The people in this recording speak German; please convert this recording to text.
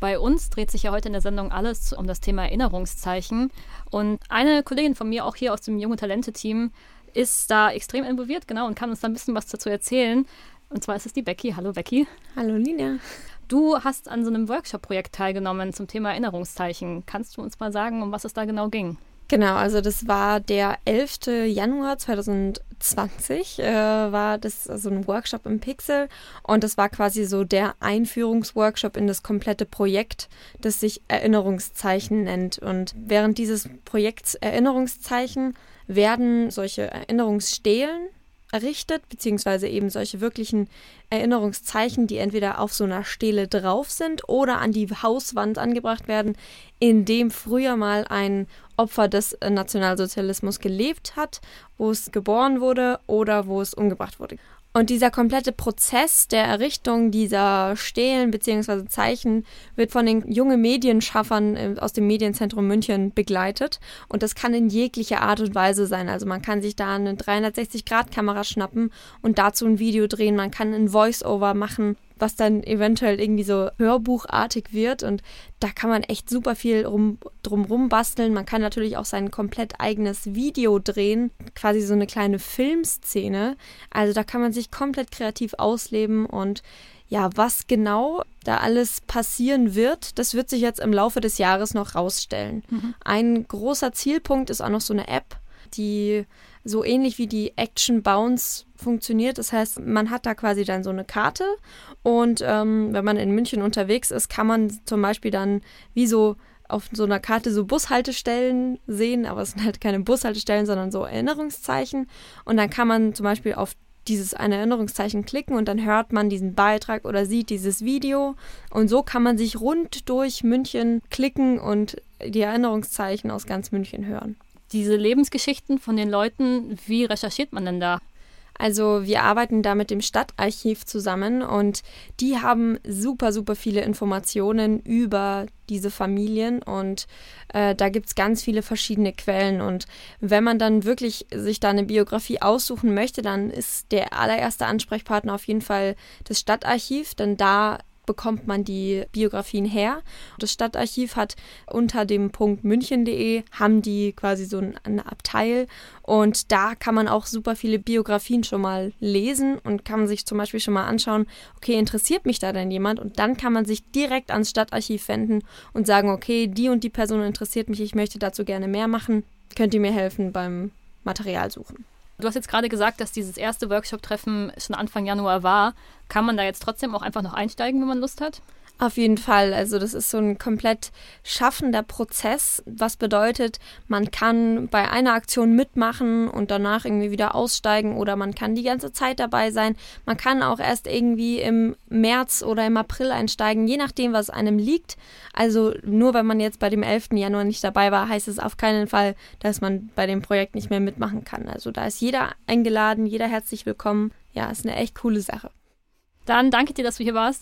Bei uns dreht sich ja heute in der Sendung alles um das Thema Erinnerungszeichen. Und eine Kollegin von mir, auch hier aus dem Junge Talente-Team, ist da extrem involviert, genau, und kann uns da ein bisschen was dazu erzählen. Und zwar ist es die Becky. Hallo Becky. Hallo Lina. Du hast an so einem Workshop-Projekt teilgenommen zum Thema Erinnerungszeichen. Kannst du uns mal sagen, um was es da genau ging? Genau, also das war der 11. Januar 2020, äh, war das so ein Workshop im Pixel und das war quasi so der Einführungsworkshop in das komplette Projekt, das sich Erinnerungszeichen nennt. Und während dieses Projekts Erinnerungszeichen werden solche Erinnerungsstelen errichtet, beziehungsweise eben solche wirklichen Erinnerungszeichen, die entweder auf so einer Stele drauf sind oder an die Hauswand angebracht werden, in dem früher mal ein Opfer des Nationalsozialismus gelebt hat, wo es geboren wurde oder wo es umgebracht wurde. Und dieser komplette Prozess der Errichtung dieser Stelen bzw. Zeichen wird von den jungen Medienschaffern äh, aus dem Medienzentrum München begleitet. Und das kann in jeglicher Art und Weise sein. Also man kann sich da eine 360-Grad-Kamera schnappen und dazu ein Video drehen. Man kann ein Voice-Over machen was dann eventuell irgendwie so hörbuchartig wird. Und da kann man echt super viel rum, drumrum basteln. Man kann natürlich auch sein komplett eigenes Video drehen, quasi so eine kleine Filmszene. Also da kann man sich komplett kreativ ausleben und ja, was genau da alles passieren wird, das wird sich jetzt im Laufe des Jahres noch rausstellen. Mhm. Ein großer Zielpunkt ist auch noch so eine App, die so ähnlich wie die Action Bounce funktioniert. Das heißt, man hat da quasi dann so eine Karte und ähm, wenn man in München unterwegs ist, kann man zum Beispiel dann wie so auf so einer Karte so Bushaltestellen sehen, aber es sind halt keine Bushaltestellen, sondern so Erinnerungszeichen. Und dann kann man zum Beispiel auf dieses eine Erinnerungszeichen klicken und dann hört man diesen Beitrag oder sieht dieses Video. Und so kann man sich rund durch München klicken und die Erinnerungszeichen aus ganz München hören diese Lebensgeschichten von den Leuten, wie recherchiert man denn da? Also wir arbeiten da mit dem Stadtarchiv zusammen und die haben super, super viele Informationen über diese Familien und äh, da gibt es ganz viele verschiedene Quellen und wenn man dann wirklich sich da eine Biografie aussuchen möchte, dann ist der allererste Ansprechpartner auf jeden Fall das Stadtarchiv, denn da bekommt man die Biografien her. Das Stadtarchiv hat unter dem Punkt münchen.de haben die quasi so ein Abteil und da kann man auch super viele Biografien schon mal lesen und kann man sich zum Beispiel schon mal anschauen, okay, interessiert mich da denn jemand? Und dann kann man sich direkt ans Stadtarchiv wenden und sagen, okay, die und die Person interessiert mich, ich möchte dazu gerne mehr machen. Könnt ihr mir helfen beim Material suchen? Du hast jetzt gerade gesagt, dass dieses erste Workshop-Treffen schon Anfang Januar war. Kann man da jetzt trotzdem auch einfach noch einsteigen, wenn man Lust hat? Auf jeden Fall. Also das ist so ein komplett schaffender Prozess, was bedeutet, man kann bei einer Aktion mitmachen und danach irgendwie wieder aussteigen oder man kann die ganze Zeit dabei sein. Man kann auch erst irgendwie im März oder im April einsteigen, je nachdem, was einem liegt. Also nur wenn man jetzt bei dem 11. Januar nicht dabei war, heißt es auf keinen Fall, dass man bei dem Projekt nicht mehr mitmachen kann. Also da ist jeder eingeladen, jeder herzlich willkommen. Ja, ist eine echt coole Sache. Dann danke dir, dass du hier warst.